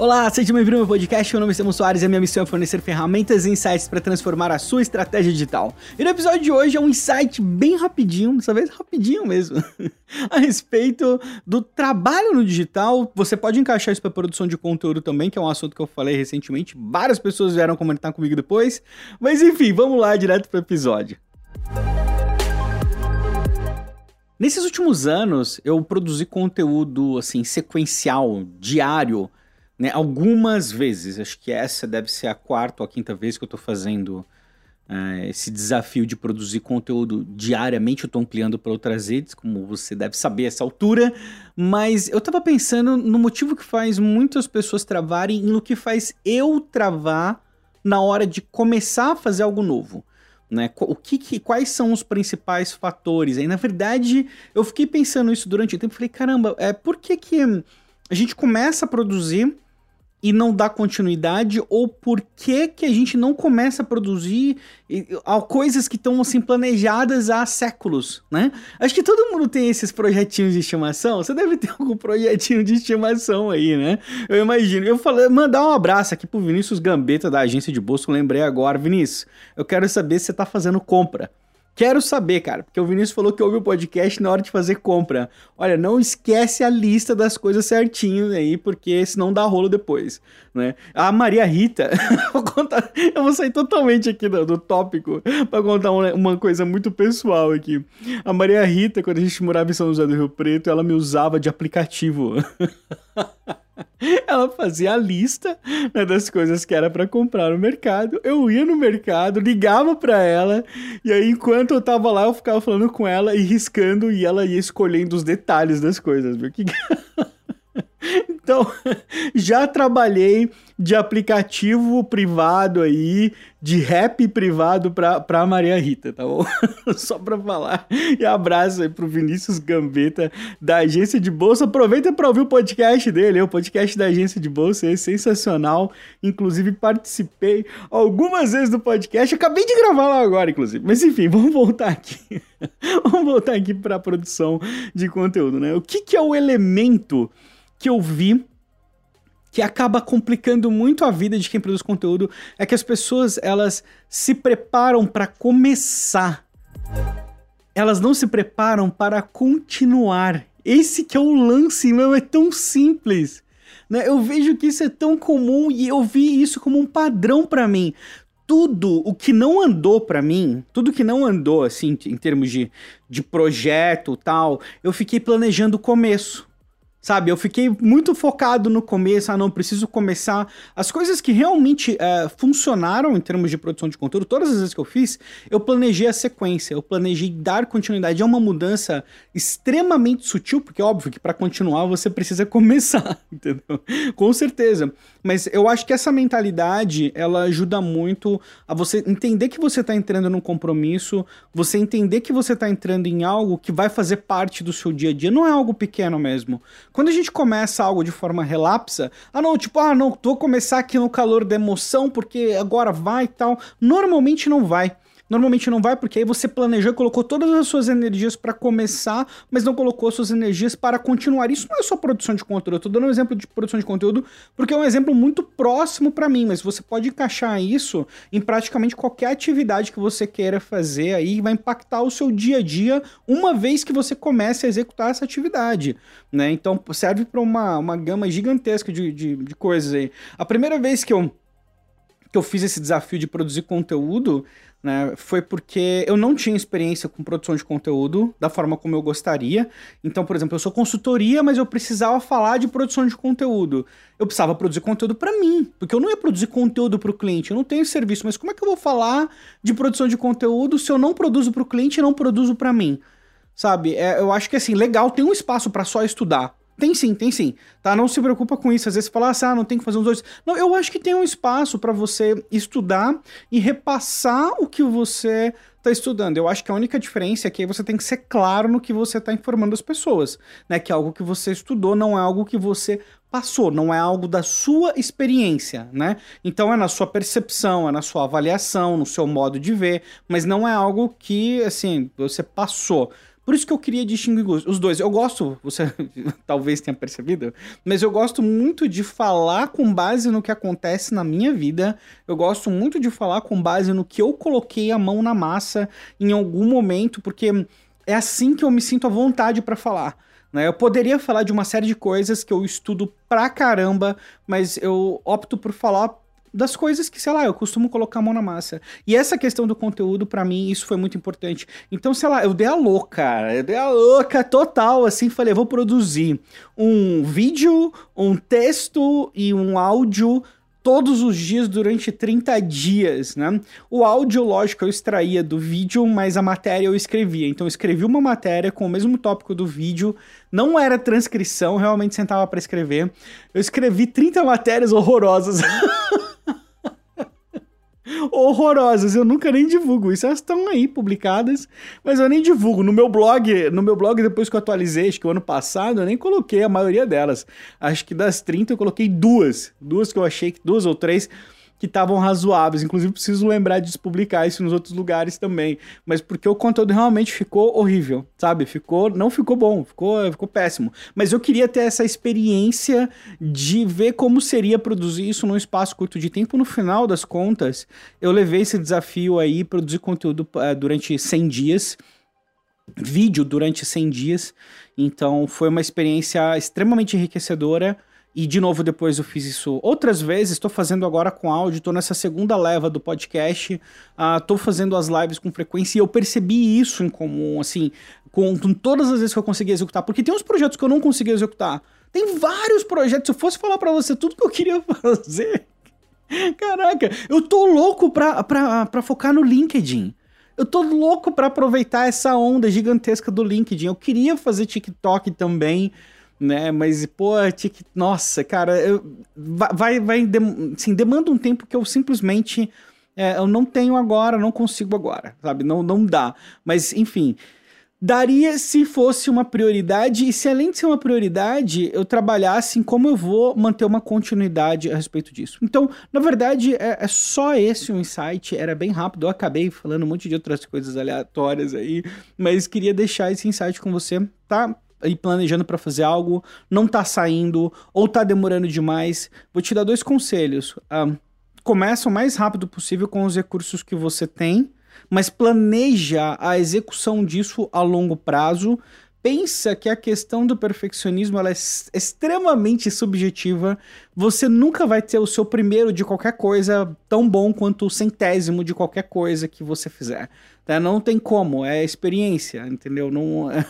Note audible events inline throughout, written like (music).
Olá, seja bem-vindo ao meu podcast. Meu nome é Samuel Soares e a minha missão é fornecer ferramentas e insights para transformar a sua estratégia digital. E no episódio de hoje é um insight bem rapidinho, dessa vez rapidinho mesmo, (laughs) a respeito do trabalho no digital. Você pode encaixar isso para produção de conteúdo também, que é um assunto que eu falei recentemente. Várias pessoas vieram comentar comigo depois. Mas enfim, vamos lá direto para o episódio. Nesses últimos anos, eu produzi conteúdo assim sequencial, diário né, algumas vezes, acho que essa deve ser a quarta ou a quinta vez que eu estou fazendo uh, esse desafio de produzir conteúdo diariamente. Eu estou ampliando para outras redes, como você deve saber essa altura, mas eu estava pensando no motivo que faz muitas pessoas travarem e no que faz eu travar na hora de começar a fazer algo novo. Né? O que, que, quais são os principais fatores? Aí, na verdade, eu fiquei pensando isso durante o tempo. Falei, caramba, é, por que, que a gente começa a produzir e não dá continuidade ou por que que a gente não começa a produzir coisas que estão assim planejadas há séculos, né? Acho que todo mundo tem esses projetinhos de estimação. Você deve ter (laughs) algum projetinho de estimação aí, né? Eu imagino. Eu falei, mandar um abraço aqui pro Vinícius Gambetta da agência de bolsa, lembrei agora, Vinícius. Eu quero saber se você tá fazendo compra. Quero saber, cara, porque o Vinícius falou que ouve o podcast na hora de fazer compra. Olha, não esquece a lista das coisas certinho aí, porque senão dá rolo depois, né? A Maria Rita, (laughs) vou contar, eu vou sair totalmente aqui do, do tópico para contar uma, uma, coisa muito pessoal aqui. A Maria Rita, quando a gente morava em São José do Rio Preto, ela me usava de aplicativo. (laughs) (laughs) Ela fazia a lista né, das coisas que era para comprar no mercado. Eu ia no mercado, ligava para ela, e aí enquanto eu tava lá, eu ficava falando com ela e riscando, e ela ia escolhendo os detalhes das coisas, viu? Que... (laughs) (laughs) Então, já trabalhei de aplicativo privado aí, de rap privado pra, pra Maria Rita, tá bom? (laughs) Só pra falar. E abraço aí pro Vinícius Gambetta, da Agência de Bolsa. Aproveita pra ouvir o podcast dele, o podcast da Agência de Bolsa é sensacional. Inclusive, participei algumas vezes do podcast. Acabei de gravar lá agora, inclusive. Mas enfim, (laughs) vamos voltar aqui. vamos voltar aqui pra produção de conteúdo, né? O que, que é o elemento que eu vi que acaba complicando muito a vida de quem produz conteúdo é que as pessoas elas se preparam para começar. Elas não se preparam para continuar. Esse que é o lance, não é tão simples. Né? Eu vejo que isso é tão comum e eu vi isso como um padrão para mim. Tudo o que não andou para mim, tudo que não andou assim em termos de, de projeto tal, eu fiquei planejando o começo. Sabe, eu fiquei muito focado no começo, ah, não, preciso começar. As coisas que realmente uh, funcionaram em termos de produção de conteúdo, todas as vezes que eu fiz, eu planejei a sequência, eu planejei dar continuidade. É uma mudança extremamente sutil, porque é óbvio que para continuar você precisa (laughs) começar, entendeu? Com certeza. Mas eu acho que essa mentalidade, ela ajuda muito a você entender que você está entrando num compromisso, você entender que você está entrando em algo que vai fazer parte do seu dia a dia. Não é algo pequeno mesmo. Quando a gente começa algo de forma relapsa, ah não, tipo, ah não, vou começar aqui no calor da emoção porque agora vai e tal. Normalmente não vai. Normalmente não vai porque aí você planejou, colocou todas as suas energias para começar, mas não colocou as suas energias para continuar. Isso não é só produção de conteúdo. Eu tô dando um exemplo de produção de conteúdo porque é um exemplo muito próximo para mim, mas você pode encaixar isso em praticamente qualquer atividade que você queira fazer aí, vai impactar o seu dia a dia uma vez que você comece a executar essa atividade, né? Então serve para uma, uma gama gigantesca de, de, de coisas aí. A primeira vez que eu que eu fiz esse desafio de produzir conteúdo, né, foi porque eu não tinha experiência com produção de conteúdo da forma como eu gostaria. Então, por exemplo, eu sou consultoria, mas eu precisava falar de produção de conteúdo. Eu precisava produzir conteúdo para mim, porque eu não ia produzir conteúdo para o cliente, eu não tenho serviço, mas como é que eu vou falar de produção de conteúdo se eu não produzo para o cliente e não produzo para mim? Sabe? É, eu acho que assim, legal, tem um espaço para só estudar. Tem sim, tem sim. Tá? Não se preocupa com isso. Às vezes você fala assim, ah, não tem que fazer uns dois. Não, eu acho que tem um espaço para você estudar e repassar o que você está estudando. Eu acho que a única diferença é que você tem que ser claro no que você está informando as pessoas, né? Que algo que você estudou não é algo que você passou, não é algo da sua experiência, né? Então é na sua percepção, é na sua avaliação, no seu modo de ver, mas não é algo que, assim, você passou. Por isso que eu queria distinguir os dois. Eu gosto, você (laughs) talvez tenha percebido, mas eu gosto muito de falar com base no que acontece na minha vida. Eu gosto muito de falar com base no que eu coloquei a mão na massa em algum momento, porque é assim que eu me sinto à vontade para falar. Né? Eu poderia falar de uma série de coisas que eu estudo pra caramba, mas eu opto por falar das coisas que, sei lá, eu costumo colocar a mão na massa. E essa questão do conteúdo, para mim, isso foi muito importante. Então, sei lá, eu dei a louca, eu dei a louca total, assim, falei, vou produzir um vídeo, um texto e um áudio todos os dias durante 30 dias, né? O áudio, lógico, eu extraía do vídeo, mas a matéria eu escrevia. Então eu escrevi uma matéria com o mesmo tópico do vídeo, não era transcrição, realmente sentava para escrever. Eu escrevi 30 matérias horrorosas. (laughs) horrorosas. Eu nunca nem divulgo isso. Elas estão aí publicadas, mas eu nem divulgo. No meu blog, no meu blog, depois que eu atualizei, acho que o ano passado, eu nem coloquei a maioria delas. Acho que das 30 eu coloquei duas. Duas que eu achei, duas ou três que estavam razoáveis. Inclusive, preciso lembrar de publicar isso nos outros lugares também. Mas porque o conteúdo realmente ficou horrível, sabe? Ficou, não ficou bom, ficou, ficou péssimo. Mas eu queria ter essa experiência de ver como seria produzir isso num espaço curto de tempo. No final das contas, eu levei esse desafio aí, produzir conteúdo uh, durante 100 dias vídeo durante 100 dias. Então foi uma experiência extremamente enriquecedora. E de novo, depois eu fiz isso outras vezes. Estou fazendo agora com áudio, estou nessa segunda leva do podcast. Estou uh, fazendo as lives com frequência e eu percebi isso em comum, assim, com, com, todas as vezes que eu consegui executar. Porque tem uns projetos que eu não consegui executar. Tem vários projetos. Se eu fosse falar para você tudo que eu queria (laughs) fazer. Caraca, eu tô louco pra, pra, pra focar no LinkedIn. Eu tô louco para aproveitar essa onda gigantesca do LinkedIn. Eu queria fazer TikTok também né? Mas, pô, tic... nossa, cara, eu... vai, vai, assim, demanda um tempo que eu simplesmente é, eu não tenho agora, não consigo agora, sabe? Não, não dá. Mas, enfim, daria se fosse uma prioridade e se além de ser uma prioridade, eu trabalhasse em como eu vou manter uma continuidade a respeito disso. Então, na verdade, é, é só esse o um insight, era bem rápido, eu acabei falando um monte de outras coisas aleatórias aí, mas queria deixar esse insight com você, tá? Aí planejando para fazer algo, não tá saindo ou tá demorando demais, vou te dar dois conselhos. Uh, começa o mais rápido possível com os recursos que você tem, mas planeja a execução disso a longo prazo. Pensa que a questão do perfeccionismo ela é extremamente subjetiva. Você nunca vai ter o seu primeiro de qualquer coisa tão bom quanto o centésimo de qualquer coisa que você fizer. Tá? Não tem como, é experiência, entendeu? Não, (laughs) é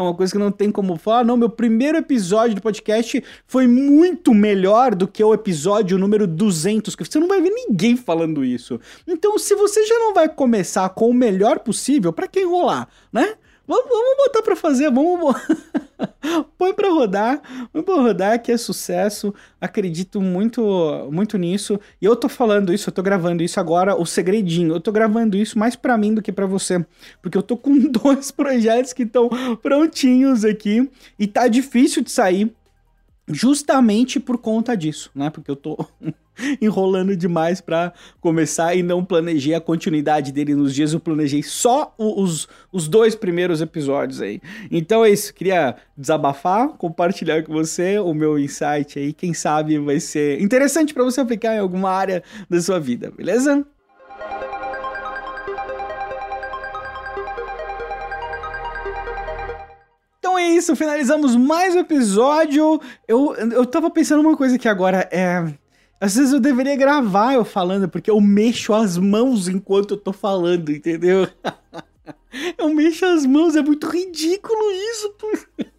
uma coisa que não tem como falar. Não, meu primeiro episódio do podcast foi muito melhor do que o episódio número 200. Você não vai ver ninguém falando isso. Então, se você já não vai começar com o melhor possível, para que enrolar, né? Vamos, vamos botar para fazer, vamos. (laughs) Põe para rodar, põe para rodar que é sucesso. Acredito muito, muito nisso. E eu tô falando isso, eu tô gravando isso agora, o segredinho. Eu tô gravando isso mais para mim do que para você, porque eu tô com (laughs) dois projetos que estão prontinhos aqui e tá difícil de sair justamente por conta disso, né? Porque eu tô (laughs) enrolando demais para começar e não planejei a continuidade dele nos dias, eu planejei só os, os dois primeiros episódios aí. Então é isso, queria desabafar, compartilhar com você o meu insight aí, quem sabe vai ser interessante para você aplicar em alguma área da sua vida, beleza? Então é isso, finalizamos mais um episódio. Eu, eu tava pensando uma coisa aqui agora, é às vezes eu deveria gravar eu falando, porque eu mexo as mãos enquanto eu tô falando, entendeu? (laughs) eu mexo as mãos, é muito ridículo isso. (laughs)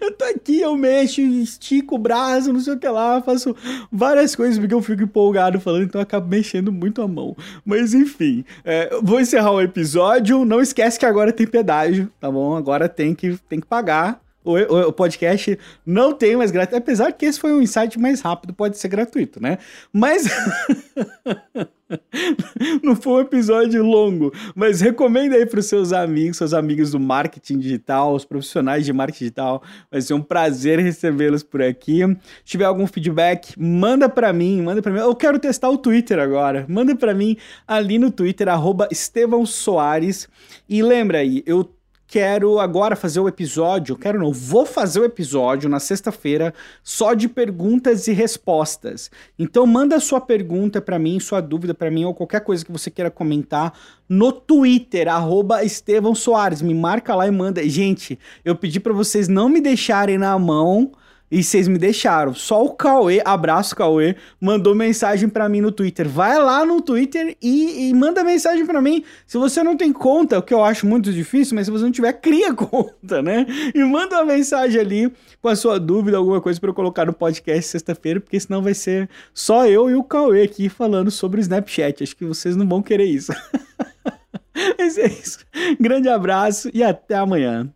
Eu tô aqui, eu mexo, estico o braço, não sei o que lá, faço várias coisas porque eu fico empolgado falando, então eu acabo mexendo muito a mão. Mas enfim, é, vou encerrar o episódio. Não esquece que agora tem pedágio, tá bom? Agora tem que, tem que pagar o, o, o, podcast não tem mais gratuito, apesar que esse foi um insight mais rápido, pode ser gratuito, né? Mas (laughs) não foi um episódio longo, mas recomenda aí para os seus amigos, seus amigos do marketing digital, os profissionais de marketing digital. Vai ser um prazer recebê-los por aqui. Se tiver algum feedback, manda para mim, manda para mim. Eu quero testar o Twitter agora. Manda para mim ali no Twitter @estevãosoares. E lembra aí, eu quero agora fazer o episódio, quero não, vou fazer o episódio na sexta-feira só de perguntas e respostas. Então manda sua pergunta para mim, sua dúvida para mim ou qualquer coisa que você queira comentar no Twitter, arroba Estevão Soares. Me marca lá e manda. Gente, eu pedi para vocês não me deixarem na mão e vocês me deixaram. Só o Cauê, abraço Cauê, mandou mensagem para mim no Twitter. Vai lá no Twitter e, e manda mensagem para mim. Se você não tem conta, o que eu acho muito difícil, mas se você não tiver, (laughs) cria conta, né? E manda uma mensagem ali com a sua dúvida, alguma coisa para eu colocar no podcast sexta-feira, porque senão vai ser só eu e o Cauê aqui falando sobre o Snapchat. Acho que vocês não vão querer isso. (laughs) Mas é isso. Grande abraço e até amanhã.